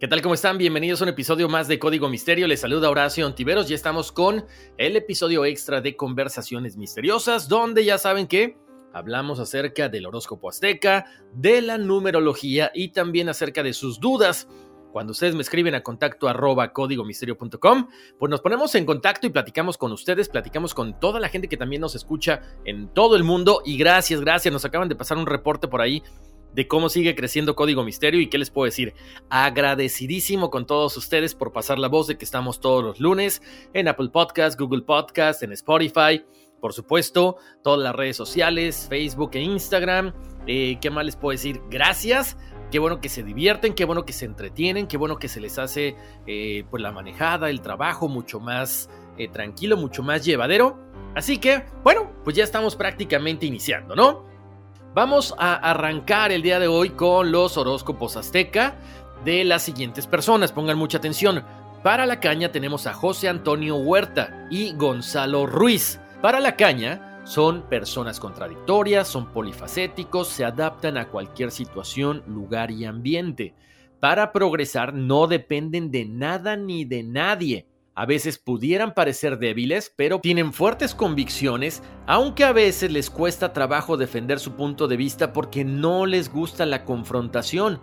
¿Qué tal? ¿Cómo están? Bienvenidos a un episodio más de Código Misterio. Les saluda Horacio Antiveros. Ya estamos con el episodio extra de Conversaciones Misteriosas, donde ya saben que hablamos acerca del horóscopo azteca, de la numerología y también acerca de sus dudas. Cuando ustedes me escriben a contacto arroba códigomisterio.com, pues nos ponemos en contacto y platicamos con ustedes, platicamos con toda la gente que también nos escucha en todo el mundo. Y gracias, gracias. Nos acaban de pasar un reporte por ahí de cómo sigue creciendo Código Misterio y qué les puedo decir. Agradecidísimo con todos ustedes por pasar la voz de que estamos todos los lunes en Apple Podcast, Google Podcast, en Spotify. Por supuesto, todas las redes sociales, Facebook e Instagram. Eh, ¿Qué más les puedo decir? Gracias. Qué bueno que se divierten, qué bueno que se entretienen, qué bueno que se les hace eh, pues la manejada, el trabajo mucho más eh, tranquilo, mucho más llevadero. Así que, bueno, pues ya estamos prácticamente iniciando, ¿no? Vamos a arrancar el día de hoy con los horóscopos azteca de las siguientes personas. Pongan mucha atención. Para la caña tenemos a José Antonio Huerta y Gonzalo Ruiz. Para la caña son personas contradictorias, son polifacéticos, se adaptan a cualquier situación, lugar y ambiente. Para progresar no dependen de nada ni de nadie a veces pudieran parecer débiles, pero tienen fuertes convicciones, aunque a veces les cuesta trabajo defender su punto de vista porque no les gusta la confrontación.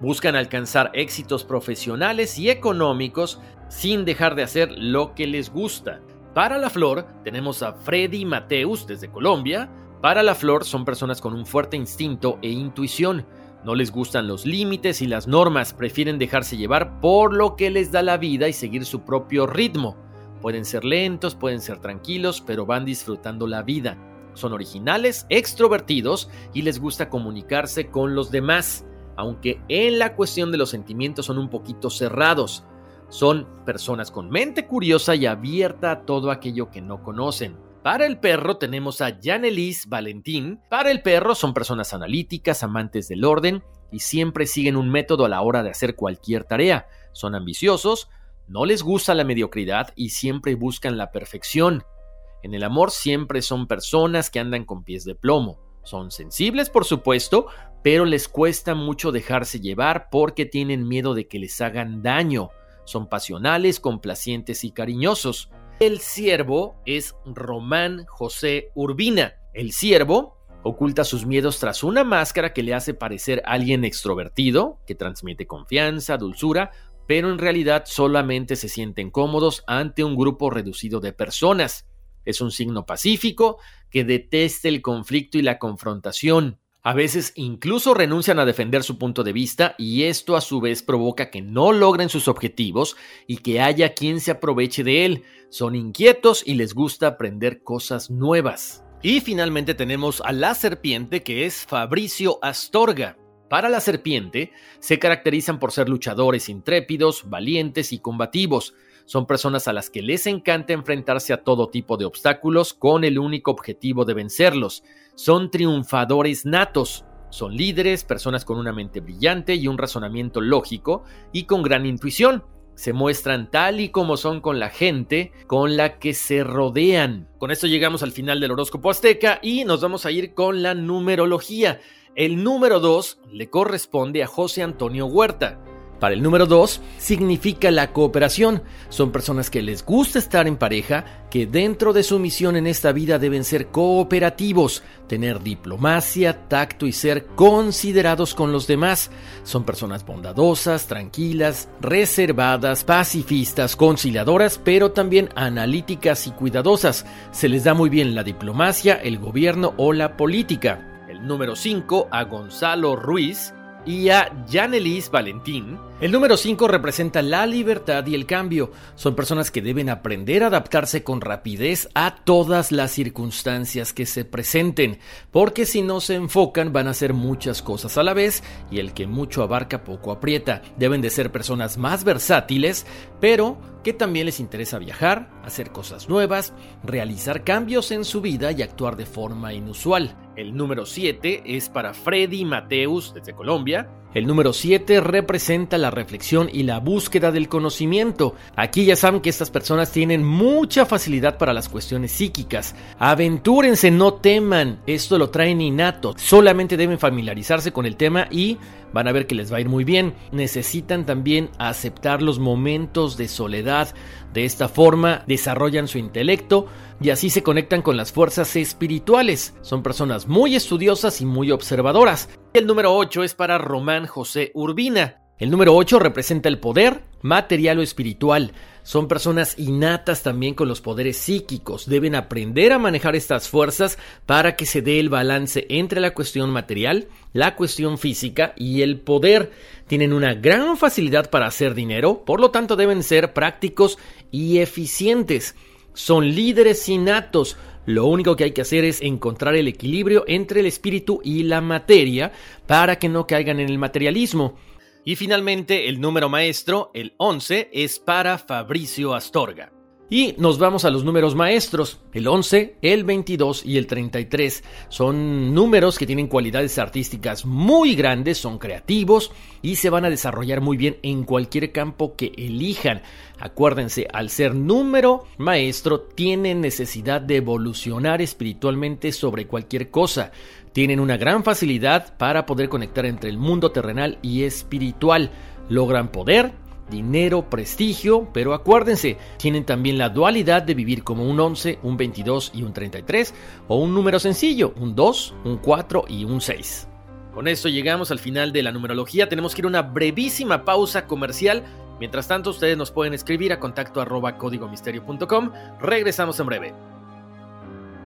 Buscan alcanzar éxitos profesionales y económicos sin dejar de hacer lo que les gusta. Para la flor tenemos a Freddy Mateus desde Colombia. Para la flor son personas con un fuerte instinto e intuición. No les gustan los límites y las normas, prefieren dejarse llevar por lo que les da la vida y seguir su propio ritmo. Pueden ser lentos, pueden ser tranquilos, pero van disfrutando la vida. Son originales, extrovertidos y les gusta comunicarse con los demás, aunque en la cuestión de los sentimientos son un poquito cerrados. Son personas con mente curiosa y abierta a todo aquello que no conocen. Para el perro tenemos a Janelis Valentín. Para el perro son personas analíticas, amantes del orden y siempre siguen un método a la hora de hacer cualquier tarea. Son ambiciosos, no les gusta la mediocridad y siempre buscan la perfección. En el amor siempre son personas que andan con pies de plomo. Son sensibles, por supuesto, pero les cuesta mucho dejarse llevar porque tienen miedo de que les hagan daño. Son pasionales, complacientes y cariñosos. El siervo es Román José Urbina. El siervo oculta sus miedos tras una máscara que le hace parecer alguien extrovertido, que transmite confianza, dulzura, pero en realidad solamente se sienten cómodos ante un grupo reducido de personas. Es un signo pacífico que detesta el conflicto y la confrontación. A veces incluso renuncian a defender su punto de vista y esto a su vez provoca que no logren sus objetivos y que haya quien se aproveche de él. Son inquietos y les gusta aprender cosas nuevas. Y finalmente tenemos a la serpiente que es Fabricio Astorga. Para la serpiente se caracterizan por ser luchadores intrépidos, valientes y combativos. Son personas a las que les encanta enfrentarse a todo tipo de obstáculos con el único objetivo de vencerlos. Son triunfadores natos. Son líderes, personas con una mente brillante y un razonamiento lógico y con gran intuición. Se muestran tal y como son con la gente con la que se rodean. Con esto llegamos al final del horóscopo azteca y nos vamos a ir con la numerología. El número 2 le corresponde a José Antonio Huerta. Para el número 2, significa la cooperación. Son personas que les gusta estar en pareja, que dentro de su misión en esta vida deben ser cooperativos, tener diplomacia, tacto y ser considerados con los demás. Son personas bondadosas, tranquilas, reservadas, pacifistas, conciliadoras, pero también analíticas y cuidadosas. Se les da muy bien la diplomacia, el gobierno o la política. El número 5 a Gonzalo Ruiz y a Janelis Valentín. El número 5 representa la libertad y el cambio. Son personas que deben aprender a adaptarse con rapidez a todas las circunstancias que se presenten, porque si no se enfocan van a hacer muchas cosas a la vez y el que mucho abarca poco aprieta. Deben de ser personas más versátiles, pero que también les interesa viajar, hacer cosas nuevas, realizar cambios en su vida y actuar de forma inusual. El número 7 es para Freddy Mateus desde Colombia. El número 7 representa la reflexión y la búsqueda del conocimiento. Aquí ya saben que estas personas tienen mucha facilidad para las cuestiones psíquicas. Aventúrense, no teman. Esto lo traen innato. Solamente deben familiarizarse con el tema y van a ver que les va a ir muy bien. Necesitan también aceptar los momentos de soledad. De esta forma desarrollan su intelecto y así se conectan con las fuerzas espirituales. Son personas muy estudiosas y muy observadoras. El número 8 es para Román José Urbina. El número 8 representa el poder material o espiritual. Son personas innatas también con los poderes psíquicos. Deben aprender a manejar estas fuerzas para que se dé el balance entre la cuestión material, la cuestión física y el poder. Tienen una gran facilidad para hacer dinero, por lo tanto deben ser prácticos y eficientes. Son líderes innatos. Lo único que hay que hacer es encontrar el equilibrio entre el espíritu y la materia para que no caigan en el materialismo. Y finalmente, el número maestro, el 11, es para Fabricio Astorga. Y nos vamos a los números maestros. El 11, el 22 y el 33 son números que tienen cualidades artísticas muy grandes, son creativos y se van a desarrollar muy bien en cualquier campo que elijan. Acuérdense, al ser número maestro, tienen necesidad de evolucionar espiritualmente sobre cualquier cosa. Tienen una gran facilidad para poder conectar entre el mundo terrenal y espiritual. Logran poder, dinero, prestigio, pero acuérdense, tienen también la dualidad de vivir como un 11, un 22 y un 33, o un número sencillo, un 2, un 4 y un 6. Con esto llegamos al final de la numerología, tenemos que ir a una brevísima pausa comercial. Mientras tanto, ustedes nos pueden escribir a contacto arroba códigomisterio.com. Regresamos en breve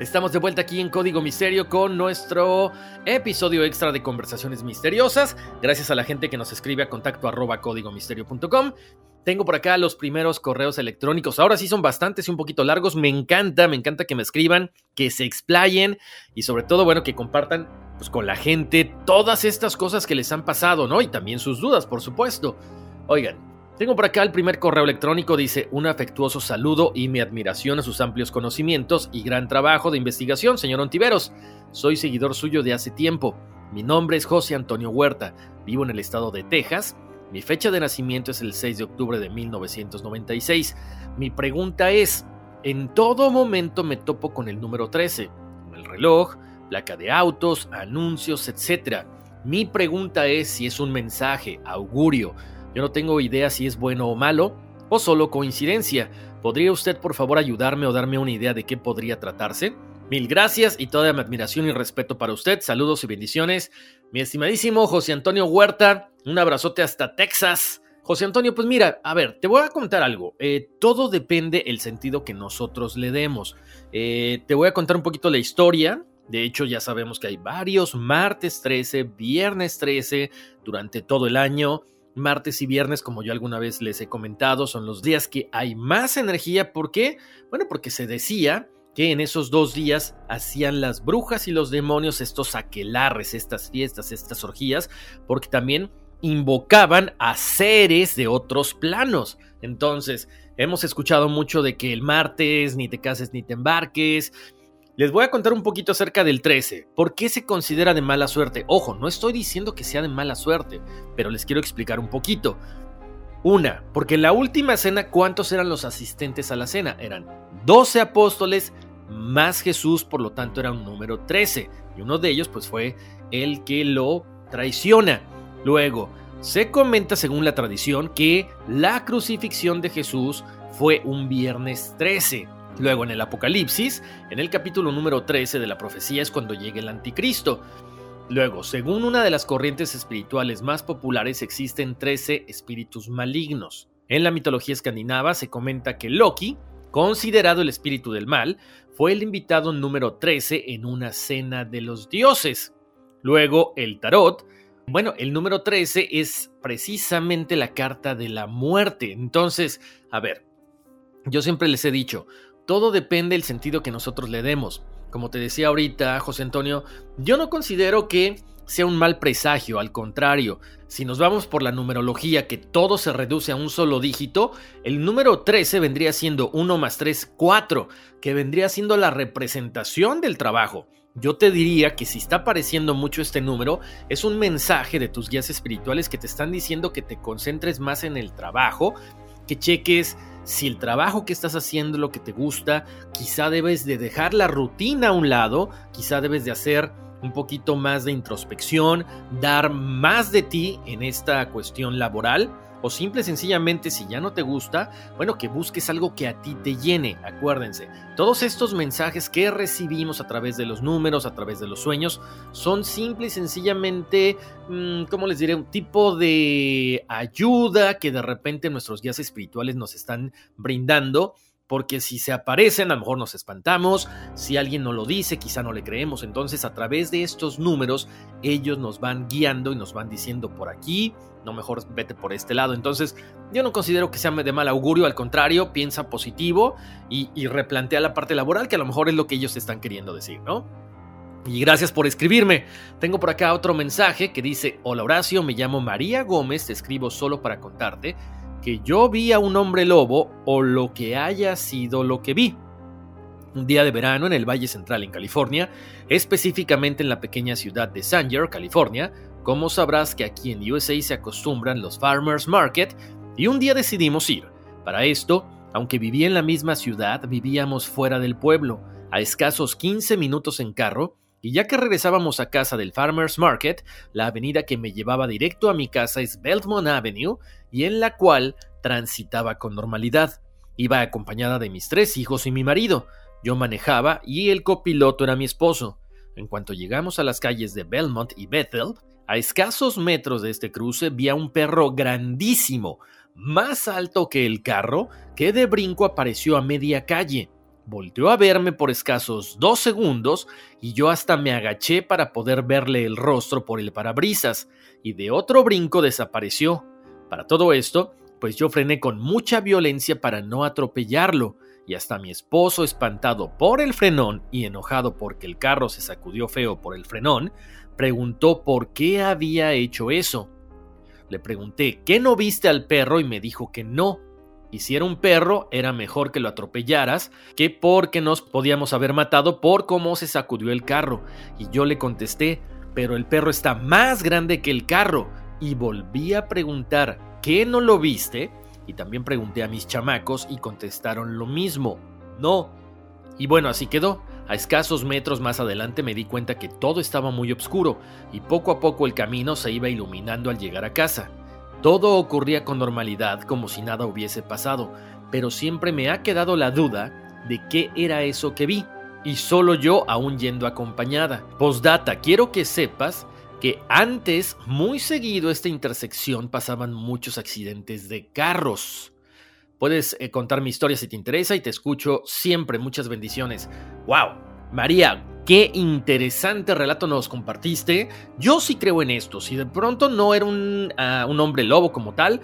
Estamos de vuelta aquí en Código Misterio con nuestro episodio extra de conversaciones misteriosas. Gracias a la gente que nos escribe a contacto arroba códigomisterio.com. Tengo por acá los primeros correos electrónicos. Ahora sí son bastantes y un poquito largos. Me encanta, me encanta que me escriban, que se explayen y sobre todo, bueno, que compartan pues, con la gente todas estas cosas que les han pasado, ¿no? Y también sus dudas, por supuesto. Oigan, tengo por acá el primer correo electrónico, dice un afectuoso saludo y mi admiración a sus amplios conocimientos y gran trabajo de investigación, señor Ontiveros. Soy seguidor suyo de hace tiempo. Mi nombre es José Antonio Huerta, vivo en el estado de Texas. Mi fecha de nacimiento es el 6 de octubre de 1996. Mi pregunta es, en todo momento me topo con el número 13, el reloj, placa de autos, anuncios, etc. Mi pregunta es si es un mensaje, augurio, yo no tengo idea si es bueno o malo, o solo coincidencia. ¿Podría usted por favor ayudarme o darme una idea de qué podría tratarse? Mil gracias y toda mi admiración y respeto para usted. Saludos y bendiciones. Mi estimadísimo José Antonio Huerta, un abrazote hasta Texas. José Antonio, pues mira, a ver, te voy a contar algo. Eh, todo depende el sentido que nosotros le demos. Eh, te voy a contar un poquito la historia. De hecho, ya sabemos que hay varios martes 13, viernes 13 durante todo el año. Martes y viernes, como yo alguna vez les he comentado, son los días que hay más energía. ¿Por qué? Bueno, porque se decía que en esos dos días hacían las brujas y los demonios estos aquelarres, estas fiestas, estas orgías, porque también invocaban a seres de otros planos. Entonces, hemos escuchado mucho de que el martes ni te cases ni te embarques. Les voy a contar un poquito acerca del 13. ¿Por qué se considera de mala suerte? Ojo, no estoy diciendo que sea de mala suerte, pero les quiero explicar un poquito. Una, porque en la última cena, ¿cuántos eran los asistentes a la cena? Eran 12 apóstoles más Jesús, por lo tanto era un número 13. Y uno de ellos pues fue el que lo traiciona. Luego, se comenta según la tradición que la crucifixión de Jesús fue un viernes 13. Luego en el Apocalipsis, en el capítulo número 13 de la profecía es cuando llega el anticristo. Luego, según una de las corrientes espirituales más populares, existen 13 espíritus malignos. En la mitología escandinava se comenta que Loki, considerado el espíritu del mal, fue el invitado número 13 en una cena de los dioses. Luego, el tarot, bueno, el número 13 es precisamente la carta de la muerte. Entonces, a ver, yo siempre les he dicho, todo depende del sentido que nosotros le demos. Como te decía ahorita, José Antonio, yo no considero que sea un mal presagio, al contrario, si nos vamos por la numerología que todo se reduce a un solo dígito, el número 13 vendría siendo 1 más 3, 4, que vendría siendo la representación del trabajo. Yo te diría que si está apareciendo mucho este número, es un mensaje de tus guías espirituales que te están diciendo que te concentres más en el trabajo, que cheques si el trabajo que estás haciendo lo que te gusta, quizá debes de dejar la rutina a un lado, quizá debes de hacer un poquito más de introspección, dar más de ti en esta cuestión laboral o simple sencillamente si ya no te gusta, bueno, que busques algo que a ti te llene, acuérdense. Todos estos mensajes que recibimos a través de los números, a través de los sueños, son simple y sencillamente, mm, ¿cómo les diré? Un tipo de ayuda que de repente nuestros guías espirituales nos están brindando porque si se aparecen a lo mejor nos espantamos, si alguien no lo dice quizá no le creemos, entonces a través de estos números ellos nos van guiando y nos van diciendo por aquí, no mejor vete por este lado, entonces yo no considero que sea de mal augurio, al contrario, piensa positivo y, replantea la parte laboral que a lo mejor es lo que ellos están queriendo decir, ¿no? Y gracias por escribirme. Tengo por acá otro mensaje que dice, hola Horacio, me llamo María Gómez, te escribo solo para contarte que yo vi a un hombre lobo o lo que haya sido lo que vi. Un día de verano en el Valle Central en California, específicamente en la pequeña ciudad de Sanger, California, como sabrás que aquí en USA se acostumbran los Farmers Market, y un día decidimos ir. Para esto, aunque vivía en la misma ciudad, vivíamos fuera del pueblo, a escasos 15 minutos en carro, y ya que regresábamos a casa del Farmers Market, la avenida que me llevaba directo a mi casa es Belmont Avenue y en la cual transitaba con normalidad. Iba acompañada de mis tres hijos y mi marido. Yo manejaba y el copiloto era mi esposo. En cuanto llegamos a las calles de Belmont y Bethel, a escasos metros de este cruce vi a un perro grandísimo, más alto que el carro, que de brinco apareció a media calle. Volteó a verme por escasos dos segundos y yo hasta me agaché para poder verle el rostro por el parabrisas, y de otro brinco desapareció. Para todo esto, pues yo frené con mucha violencia para no atropellarlo, y hasta mi esposo, espantado por el frenón y enojado porque el carro se sacudió feo por el frenón, preguntó por qué había hecho eso. Le pregunté, ¿qué no viste al perro? y me dijo que no, y si era un perro, era mejor que lo atropellaras que porque nos podíamos haber matado por cómo se sacudió el carro. Y yo le contesté, pero el perro está más grande que el carro. Y volví a preguntar, ¿qué no lo viste? Y también pregunté a mis chamacos y contestaron lo mismo, no. Y bueno, así quedó. A escasos metros más adelante me di cuenta que todo estaba muy oscuro y poco a poco el camino se iba iluminando al llegar a casa. Todo ocurría con normalidad, como si nada hubiese pasado, pero siempre me ha quedado la duda de qué era eso que vi, y solo yo aún yendo acompañada. Postdata, quiero que sepas que antes, muy seguido, esta intersección pasaban muchos accidentes de carros. Puedes eh, contar mi historia si te interesa y te escucho siempre. Muchas bendiciones. ¡Wow! María, Qué interesante relato nos compartiste. Yo sí creo en esto. Si de pronto no era un, ah, un hombre lobo como tal,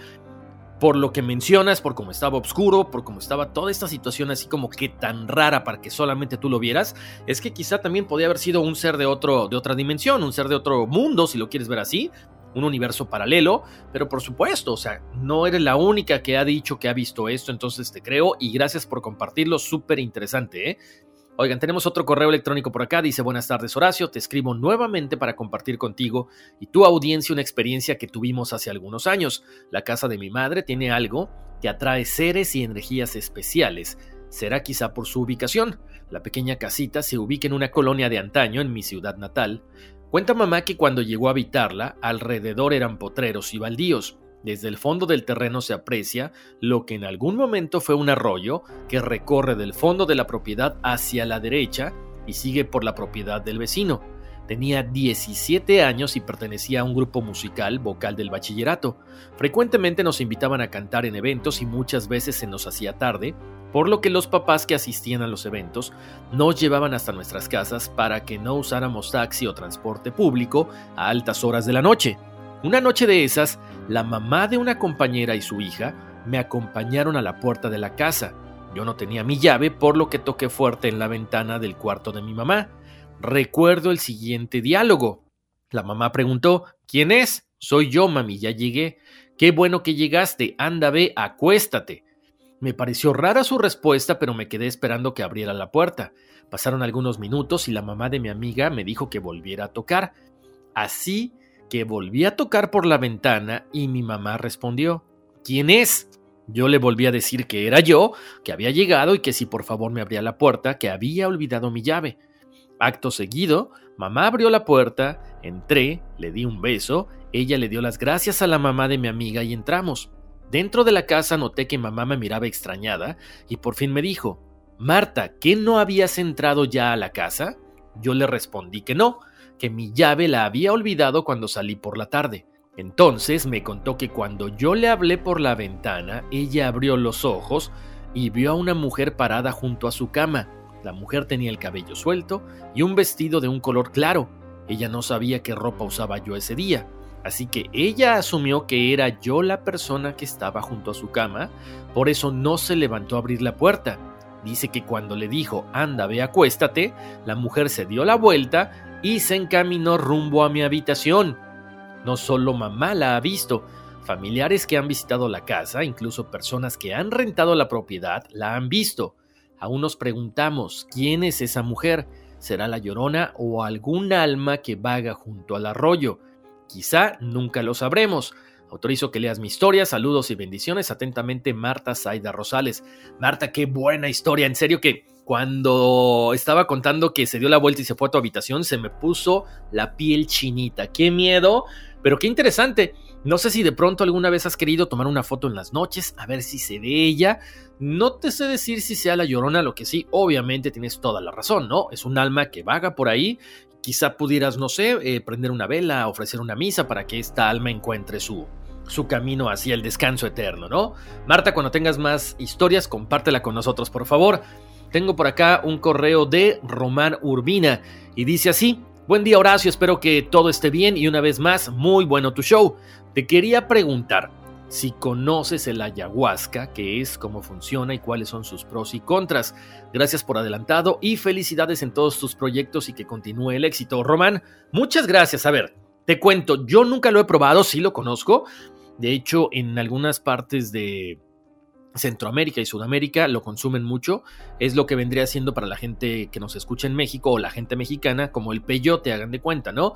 por lo que mencionas, por cómo estaba oscuro, por cómo estaba toda esta situación así como que tan rara para que solamente tú lo vieras, es que quizá también podía haber sido un ser de, otro, de otra dimensión, un ser de otro mundo, si lo quieres ver así. un universo paralelo, pero por supuesto, o sea, no eres la única que ha dicho que ha visto esto, entonces te creo y gracias por compartirlo, súper interesante, ¿eh? Oigan, tenemos otro correo electrónico por acá. Dice, buenas tardes Horacio, te escribo nuevamente para compartir contigo y tu audiencia una experiencia que tuvimos hace algunos años. La casa de mi madre tiene algo que atrae seres y energías especiales. Será quizá por su ubicación. La pequeña casita se ubica en una colonia de antaño en mi ciudad natal. Cuenta mamá que cuando llegó a habitarla, alrededor eran potreros y baldíos. Desde el fondo del terreno se aprecia lo que en algún momento fue un arroyo que recorre del fondo de la propiedad hacia la derecha y sigue por la propiedad del vecino. Tenía 17 años y pertenecía a un grupo musical vocal del bachillerato. Frecuentemente nos invitaban a cantar en eventos y muchas veces se nos hacía tarde, por lo que los papás que asistían a los eventos nos llevaban hasta nuestras casas para que no usáramos taxi o transporte público a altas horas de la noche. Una noche de esas, la mamá de una compañera y su hija me acompañaron a la puerta de la casa. Yo no tenía mi llave, por lo que toqué fuerte en la ventana del cuarto de mi mamá. Recuerdo el siguiente diálogo. La mamá preguntó, ¿quién es? Soy yo, mami, ya llegué. Qué bueno que llegaste. Anda, ve, acuéstate. Me pareció rara su respuesta, pero me quedé esperando que abriera la puerta. Pasaron algunos minutos y la mamá de mi amiga me dijo que volviera a tocar. Así que volví a tocar por la ventana y mi mamá respondió, ¿quién es? Yo le volví a decir que era yo, que había llegado y que si por favor me abría la puerta, que había olvidado mi llave. Acto seguido, mamá abrió la puerta, entré, le di un beso, ella le dio las gracias a la mamá de mi amiga y entramos. Dentro de la casa noté que mamá me miraba extrañada y por fin me dijo, Marta, ¿qué no habías entrado ya a la casa? Yo le respondí que no, que mi llave la había olvidado cuando salí por la tarde. Entonces me contó que cuando yo le hablé por la ventana, ella abrió los ojos y vio a una mujer parada junto a su cama. La mujer tenía el cabello suelto y un vestido de un color claro. Ella no sabía qué ropa usaba yo ese día, así que ella asumió que era yo la persona que estaba junto a su cama, por eso no se levantó a abrir la puerta. Dice que cuando le dijo, anda, ve, acuéstate, la mujer se dio la vuelta y se encaminó rumbo a mi habitación. No solo mamá la ha visto, familiares que han visitado la casa, incluso personas que han rentado la propiedad, la han visto. Aún nos preguntamos, ¿quién es esa mujer? ¿Será la llorona o algún alma que vaga junto al arroyo? Quizá nunca lo sabremos, Autorizo que leas mi historia. Saludos y bendiciones. Atentamente, Marta Zaida Rosales. Marta, qué buena historia. En serio que cuando estaba contando que se dio la vuelta y se fue a tu habitación, se me puso la piel chinita. Qué miedo, pero qué interesante. No sé si de pronto alguna vez has querido tomar una foto en las noches, a ver si se ve ella. No te sé decir si sea la llorona, lo que sí, obviamente tienes toda la razón, ¿no? Es un alma que vaga por ahí. Quizá pudieras, no sé, eh, prender una vela, ofrecer una misa para que esta alma encuentre su, su camino hacia el descanso eterno, ¿no? Marta, cuando tengas más historias, compártela con nosotros, por favor. Tengo por acá un correo de Román Urbina y dice así, Buen día Horacio, espero que todo esté bien y una vez más, muy bueno tu show. Te quería preguntar si conoces el ayahuasca, qué es, cómo funciona y cuáles son sus pros y contras. Gracias por adelantado y felicidades en todos tus proyectos y que continúe el éxito. Román, muchas gracias. A ver, te cuento, yo nunca lo he probado, sí lo conozco. De hecho, en algunas partes de Centroamérica y Sudamérica lo consumen mucho. Es lo que vendría siendo para la gente que nos escucha en México o la gente mexicana como el peyote, hagan de cuenta, ¿no?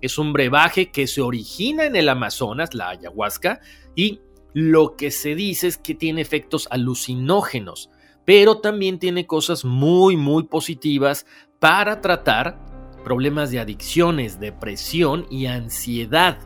Es un brebaje que se origina en el Amazonas, la ayahuasca, y lo que se dice es que tiene efectos alucinógenos, pero también tiene cosas muy, muy positivas para tratar problemas de adicciones, depresión y ansiedad.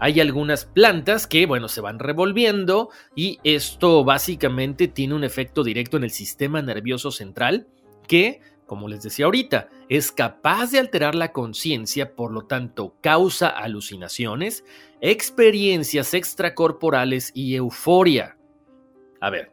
Hay algunas plantas que, bueno, se van revolviendo y esto básicamente tiene un efecto directo en el sistema nervioso central que, como les decía ahorita, es capaz de alterar la conciencia, por lo tanto causa alucinaciones, experiencias extracorporales y euforia. A ver,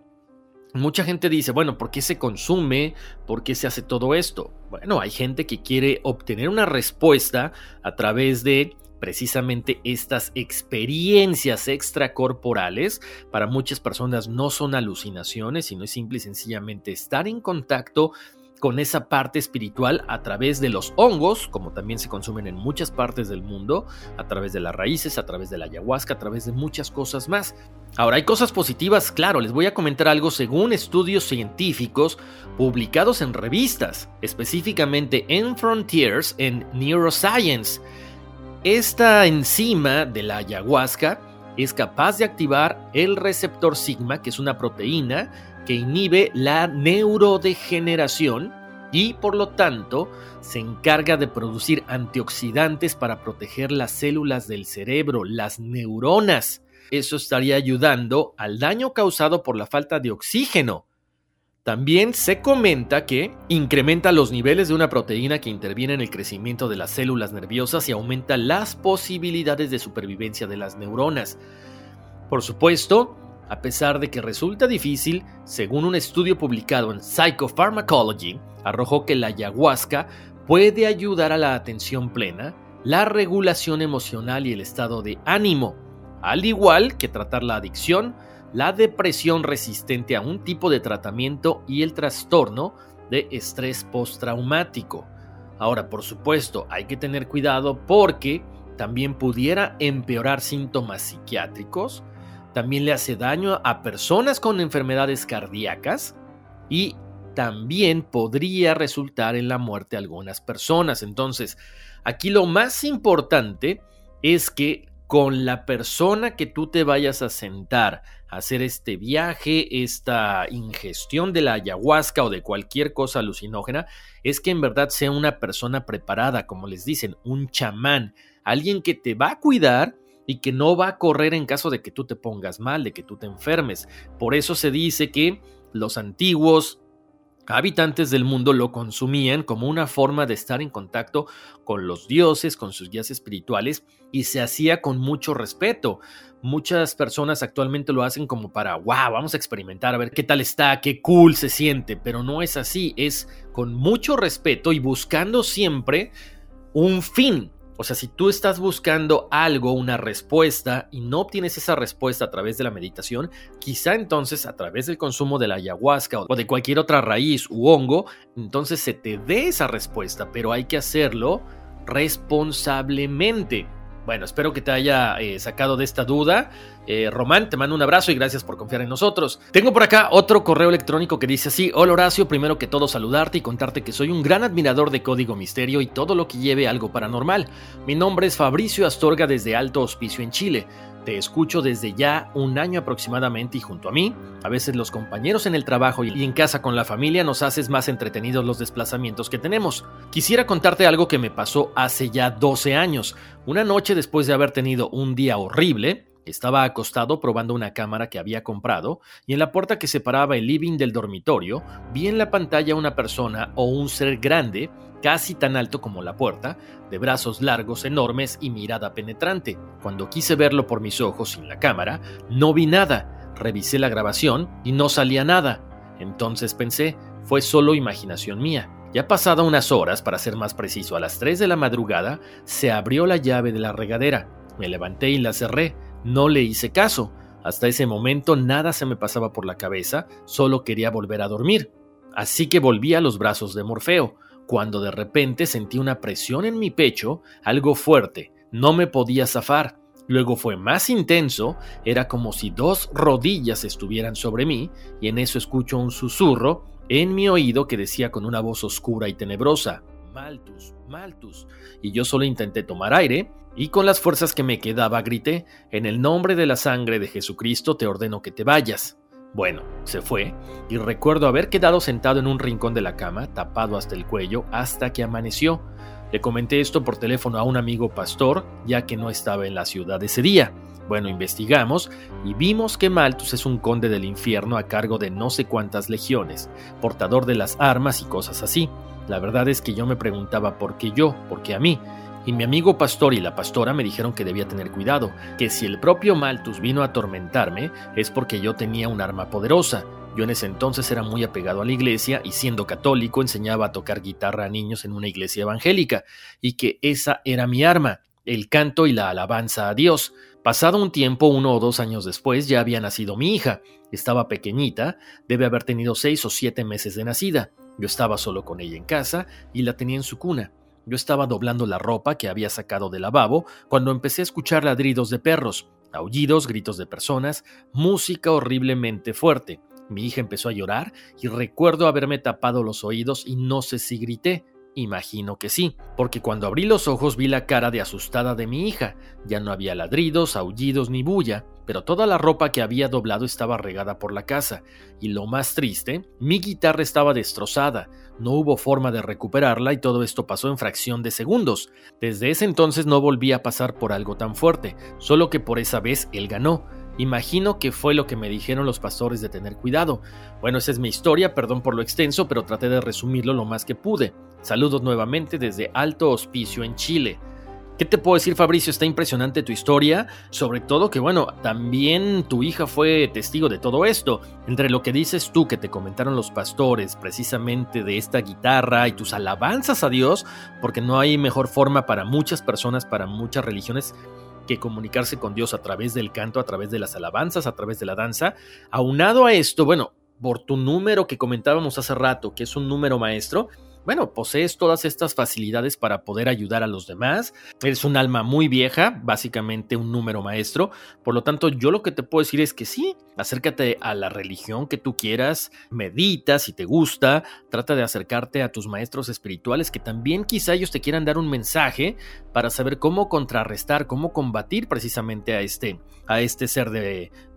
mucha gente dice, bueno, ¿por qué se consume? ¿Por qué se hace todo esto? Bueno, hay gente que quiere obtener una respuesta a través de precisamente estas experiencias extracorporales. Para muchas personas no son alucinaciones, sino es simple y sencillamente estar en contacto con esa parte espiritual a través de los hongos, como también se consumen en muchas partes del mundo, a través de las raíces, a través de la ayahuasca, a través de muchas cosas más. Ahora, hay cosas positivas, claro, les voy a comentar algo según estudios científicos publicados en revistas, específicamente en Frontiers en Neuroscience. Esta enzima de la ayahuasca es capaz de activar el receptor sigma, que es una proteína que inhibe la neurodegeneración y por lo tanto se encarga de producir antioxidantes para proteger las células del cerebro, las neuronas. Eso estaría ayudando al daño causado por la falta de oxígeno. También se comenta que incrementa los niveles de una proteína que interviene en el crecimiento de las células nerviosas y aumenta las posibilidades de supervivencia de las neuronas. Por supuesto, a pesar de que resulta difícil, según un estudio publicado en Psychopharmacology, arrojó que la ayahuasca puede ayudar a la atención plena, la regulación emocional y el estado de ánimo, al igual que tratar la adicción, la depresión resistente a un tipo de tratamiento y el trastorno de estrés postraumático. Ahora, por supuesto, hay que tener cuidado porque también pudiera empeorar síntomas psiquiátricos, también le hace daño a personas con enfermedades cardíacas y también podría resultar en la muerte de algunas personas. Entonces, aquí lo más importante es que con la persona que tú te vayas a sentar hacer este viaje, esta ingestión de la ayahuasca o de cualquier cosa alucinógena, es que en verdad sea una persona preparada, como les dicen, un chamán, alguien que te va a cuidar y que no va a correr en caso de que tú te pongas mal, de que tú te enfermes. Por eso se dice que los antiguos habitantes del mundo lo consumían como una forma de estar en contacto con los dioses, con sus guías espirituales, y se hacía con mucho respeto. Muchas personas actualmente lo hacen como para, wow, vamos a experimentar, a ver qué tal está, qué cool se siente, pero no es así, es con mucho respeto y buscando siempre un fin, o sea, si tú estás buscando algo, una respuesta, y no obtienes esa respuesta a través de la meditación, quizá entonces a través del consumo de la ayahuasca o de cualquier otra raíz u hongo, entonces se te dé esa respuesta, pero hay que hacerlo responsablemente. Bueno, espero que te haya eh, sacado de esta duda. Eh, Román, te mando un abrazo y gracias por confiar en nosotros. Tengo por acá otro correo electrónico que dice así, hola Horacio, primero que todo saludarte y contarte que soy un gran admirador de Código Misterio y todo lo que lleve algo paranormal. Mi nombre es Fabricio Astorga desde Alto Hospicio en Chile. Te escucho desde ya un año aproximadamente y junto a mí, a veces los compañeros en el trabajo y en casa con la familia nos haces más entretenidos los desplazamientos que tenemos. Quisiera contarte algo que me pasó hace ya 12 años. Una noche después de haber tenido un día horrible, estaba acostado probando una cámara que había comprado y en la puerta que separaba el living del dormitorio vi en la pantalla una persona o un ser grande, casi tan alto como la puerta, de brazos largos, enormes y mirada penetrante. Cuando quise verlo por mis ojos sin la cámara, no vi nada. Revisé la grabación y no salía nada. Entonces pensé, fue solo imaginación mía. Ya pasada unas horas, para ser más preciso, a las 3 de la madrugada, se abrió la llave de la regadera. Me levanté y la cerré. No le hice caso. Hasta ese momento nada se me pasaba por la cabeza, solo quería volver a dormir. Así que volví a los brazos de Morfeo, cuando de repente sentí una presión en mi pecho, algo fuerte. No me podía zafar. Luego fue más intenso, era como si dos rodillas estuvieran sobre mí, y en eso escucho un susurro en mi oído que decía con una voz oscura y tenebrosa, Maltus, Maltus. Y yo solo intenté tomar aire, y con las fuerzas que me quedaba grité, en el nombre de la sangre de Jesucristo te ordeno que te vayas. Bueno, se fue, y recuerdo haber quedado sentado en un rincón de la cama, tapado hasta el cuello, hasta que amaneció. Le comenté esto por teléfono a un amigo pastor, ya que no estaba en la ciudad ese día. Bueno, investigamos y vimos que Malthus es un conde del infierno a cargo de no sé cuántas legiones, portador de las armas y cosas así. La verdad es que yo me preguntaba por qué yo, por qué a mí, y mi amigo pastor y la pastora me dijeron que debía tener cuidado, que si el propio Malthus vino a atormentarme es porque yo tenía un arma poderosa. Yo en ese entonces era muy apegado a la iglesia y siendo católico enseñaba a tocar guitarra a niños en una iglesia evangélica, y que esa era mi arma, el canto y la alabanza a Dios. Pasado un tiempo, uno o dos años después, ya había nacido mi hija. Estaba pequeñita, debe haber tenido seis o siete meses de nacida. Yo estaba solo con ella en casa y la tenía en su cuna. Yo estaba doblando la ropa que había sacado del lavabo cuando empecé a escuchar ladridos de perros, aullidos, gritos de personas, música horriblemente fuerte. Mi hija empezó a llorar y recuerdo haberme tapado los oídos y no sé si grité. Imagino que sí, porque cuando abrí los ojos vi la cara de asustada de mi hija. Ya no había ladridos, aullidos ni bulla, pero toda la ropa que había doblado estaba regada por la casa. Y lo más triste, mi guitarra estaba destrozada. No hubo forma de recuperarla y todo esto pasó en fracción de segundos. Desde ese entonces no volví a pasar por algo tan fuerte, solo que por esa vez él ganó. Imagino que fue lo que me dijeron los pastores de tener cuidado. Bueno, esa es mi historia, perdón por lo extenso, pero traté de resumirlo lo más que pude. Saludos nuevamente desde Alto Hospicio en Chile. ¿Qué te puedo decir, Fabricio? Está impresionante tu historia, sobre todo que, bueno, también tu hija fue testigo de todo esto. Entre lo que dices tú, que te comentaron los pastores precisamente de esta guitarra y tus alabanzas a Dios, porque no hay mejor forma para muchas personas, para muchas religiones, que comunicarse con Dios a través del canto, a través de las alabanzas, a través de la danza. Aunado a esto, bueno, por tu número que comentábamos hace rato, que es un número maestro, bueno, posees todas estas facilidades para poder ayudar a los demás. Eres un alma muy vieja, básicamente un número maestro. Por lo tanto, yo lo que te puedo decir es que sí, acércate a la religión que tú quieras, medita si te gusta, trata de acercarte a tus maestros espirituales que también quizá ellos te quieran dar un mensaje para saber cómo contrarrestar, cómo combatir precisamente a este, a este ser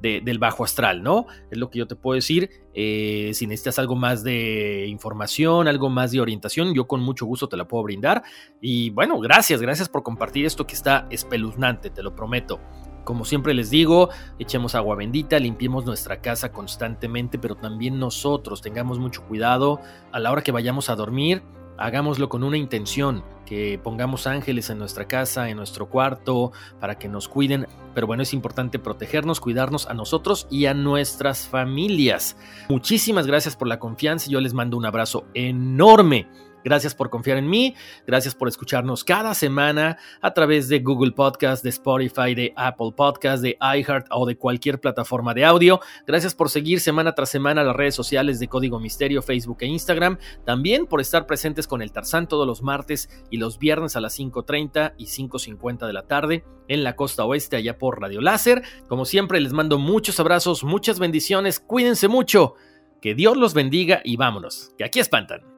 de, del bajo astral, ¿no? Es lo que yo te puedo decir. Eh, si necesitas algo más de información, algo más de orientación, yo con mucho gusto te la puedo brindar. Y bueno, gracias, gracias por compartir esto que está espeluznante, te lo prometo. Como siempre les digo, echemos agua bendita, limpiemos nuestra casa constantemente, pero también nosotros tengamos mucho cuidado a la hora que vayamos a dormir hagámoslo con una intención, que pongamos ángeles en nuestra casa, en nuestro cuarto, para que nos cuiden. Pero bueno, es importante protegernos, cuidarnos a nosotros y a nuestras familias. Muchísimas gracias por la confianza. Yo les mando un abrazo enorme. Gracias por confiar en mí, gracias por escucharnos cada semana a través de Google Podcast, de Spotify, de Apple Podcast, de iHeart o de cualquier plataforma de audio. Gracias por seguir semana tras semana las redes sociales de Código Misterio, Facebook e Instagram. También por estar presentes con el Tarzán todos los martes y los viernes a las 5.30 y 5.50 de la tarde en la costa oeste allá por Radio Láser. Como siempre les mando muchos abrazos, muchas bendiciones, cuídense mucho, que Dios los bendiga y vámonos, que aquí espantan.